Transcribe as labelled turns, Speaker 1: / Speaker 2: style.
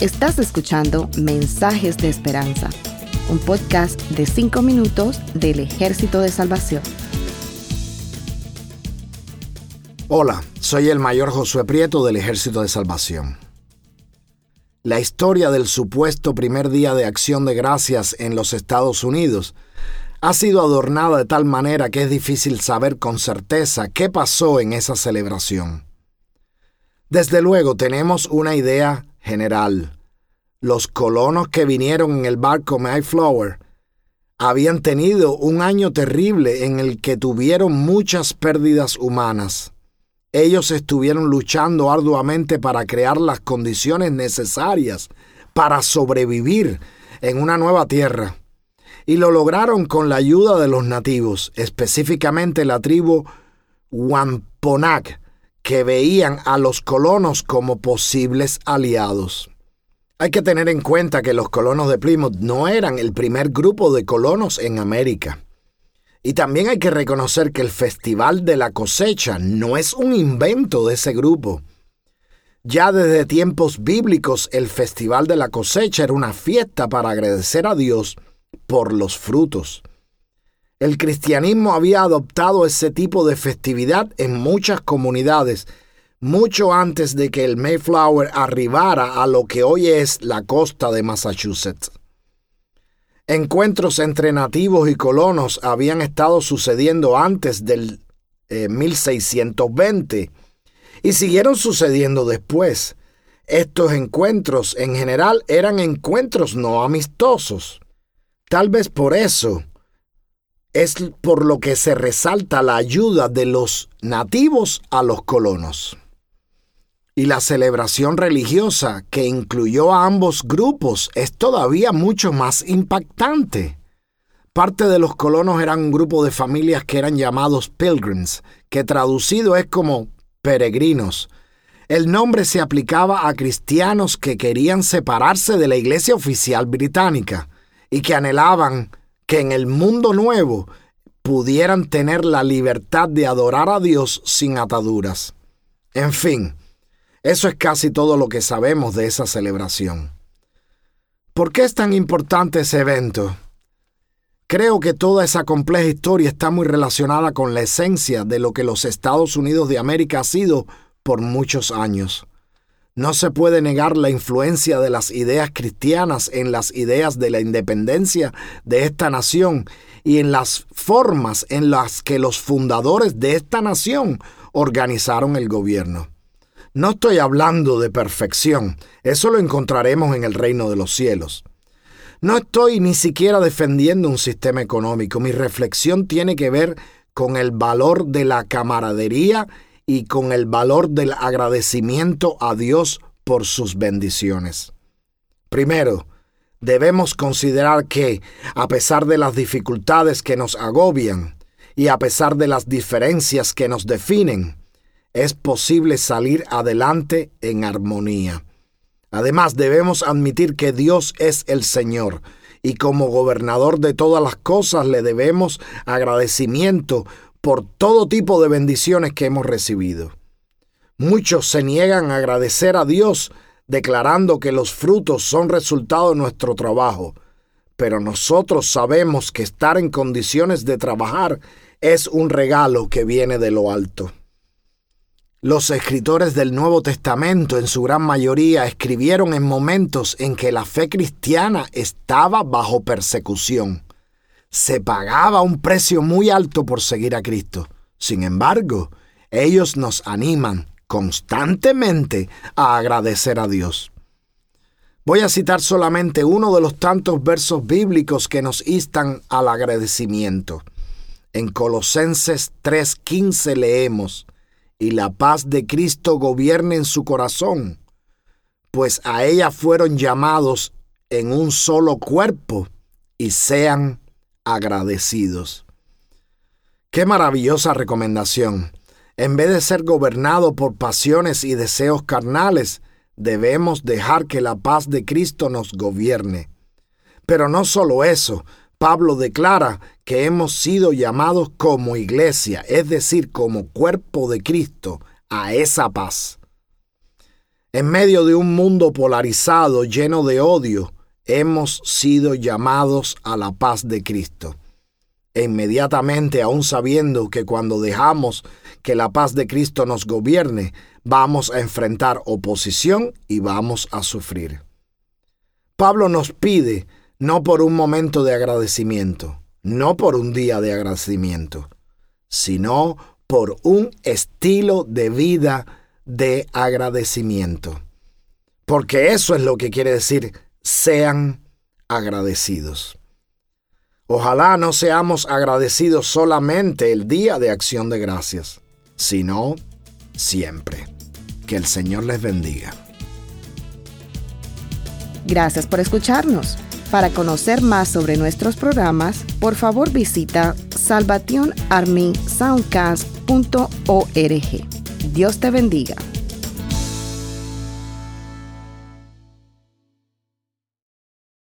Speaker 1: Estás escuchando Mensajes de Esperanza, un podcast de 5 minutos del Ejército de Salvación.
Speaker 2: Hola, soy el mayor Josué Prieto del Ejército de Salvación. La historia del supuesto primer día de acción de gracias en los Estados Unidos ha sido adornada de tal manera que es difícil saber con certeza qué pasó en esa celebración. Desde luego tenemos una idea general. Los colonos que vinieron en el barco Mayflower habían tenido un año terrible en el que tuvieron muchas pérdidas humanas. Ellos estuvieron luchando arduamente para crear las condiciones necesarias para sobrevivir en una nueva tierra y lo lograron con la ayuda de los nativos, específicamente la tribu Wampanoag, que veían a los colonos como posibles aliados. Hay que tener en cuenta que los colonos de Plymouth no eran el primer grupo de colonos en América. Y también hay que reconocer que el Festival de la Cosecha no es un invento de ese grupo. Ya desde tiempos bíblicos el Festival de la Cosecha era una fiesta para agradecer a Dios por los frutos. El cristianismo había adoptado ese tipo de festividad en muchas comunidades, mucho antes de que el Mayflower arribara a lo que hoy es la costa de Massachusetts. Encuentros entre nativos y colonos habían estado sucediendo antes del 1620 eh, y siguieron sucediendo después. Estos encuentros en general eran encuentros no amistosos. Tal vez por eso es por lo que se resalta la ayuda de los nativos a los colonos. Y la celebración religiosa que incluyó a ambos grupos es todavía mucho más impactante. Parte de los colonos eran un grupo de familias que eran llamados pilgrims, que traducido es como peregrinos. El nombre se aplicaba a cristianos que querían separarse de la iglesia oficial británica y que anhelaban que en el mundo nuevo pudieran tener la libertad de adorar a Dios sin ataduras. En fin, eso es casi todo lo que sabemos de esa celebración. ¿Por qué es tan importante ese evento? Creo que toda esa compleja historia está muy relacionada con la esencia de lo que los Estados Unidos de América ha sido por muchos años. No se puede negar la influencia de las ideas cristianas en las ideas de la independencia de esta nación y en las formas en las que los fundadores de esta nación organizaron el gobierno. No estoy hablando de perfección, eso lo encontraremos en el reino de los cielos. No estoy ni siquiera defendiendo un sistema económico, mi reflexión tiene que ver con el valor de la camaradería y con el valor del agradecimiento a Dios por sus bendiciones. Primero, debemos considerar que, a pesar de las dificultades que nos agobian y a pesar de las diferencias que nos definen, es posible salir adelante en armonía. Además, debemos admitir que Dios es el Señor y como gobernador de todas las cosas le debemos agradecimiento por todo tipo de bendiciones que hemos recibido. Muchos se niegan a agradecer a Dios declarando que los frutos son resultado de nuestro trabajo, pero nosotros sabemos que estar en condiciones de trabajar es un regalo que viene de lo alto. Los escritores del Nuevo Testamento en su gran mayoría escribieron en momentos en que la fe cristiana estaba bajo persecución se pagaba un precio muy alto por seguir a Cristo. Sin embargo, ellos nos animan constantemente a agradecer a Dios. Voy a citar solamente uno de los tantos versos bíblicos que nos instan al agradecimiento. En Colosenses 3:15 leemos, y la paz de Cristo gobierne en su corazón, pues a ella fueron llamados en un solo cuerpo y sean agradecidos. Qué maravillosa recomendación. En vez de ser gobernado por pasiones y deseos carnales, debemos dejar que la paz de Cristo nos gobierne. Pero no solo eso, Pablo declara que hemos sido llamados como iglesia, es decir, como cuerpo de Cristo, a esa paz. En medio de un mundo polarizado, lleno de odio, hemos sido llamados a la paz de Cristo. E inmediatamente, aun sabiendo que cuando dejamos que la paz de Cristo nos gobierne, vamos a enfrentar oposición y vamos a sufrir. Pablo nos pide no por un momento de agradecimiento, no por un día de agradecimiento, sino por un estilo de vida de agradecimiento. Porque eso es lo que quiere decir sean agradecidos. Ojalá no seamos agradecidos solamente el día de acción de gracias, sino siempre. Que el Señor les bendiga.
Speaker 1: Gracias por escucharnos. Para conocer más sobre nuestros programas, por favor visita salvationarmysoundcast.org. Dios te bendiga.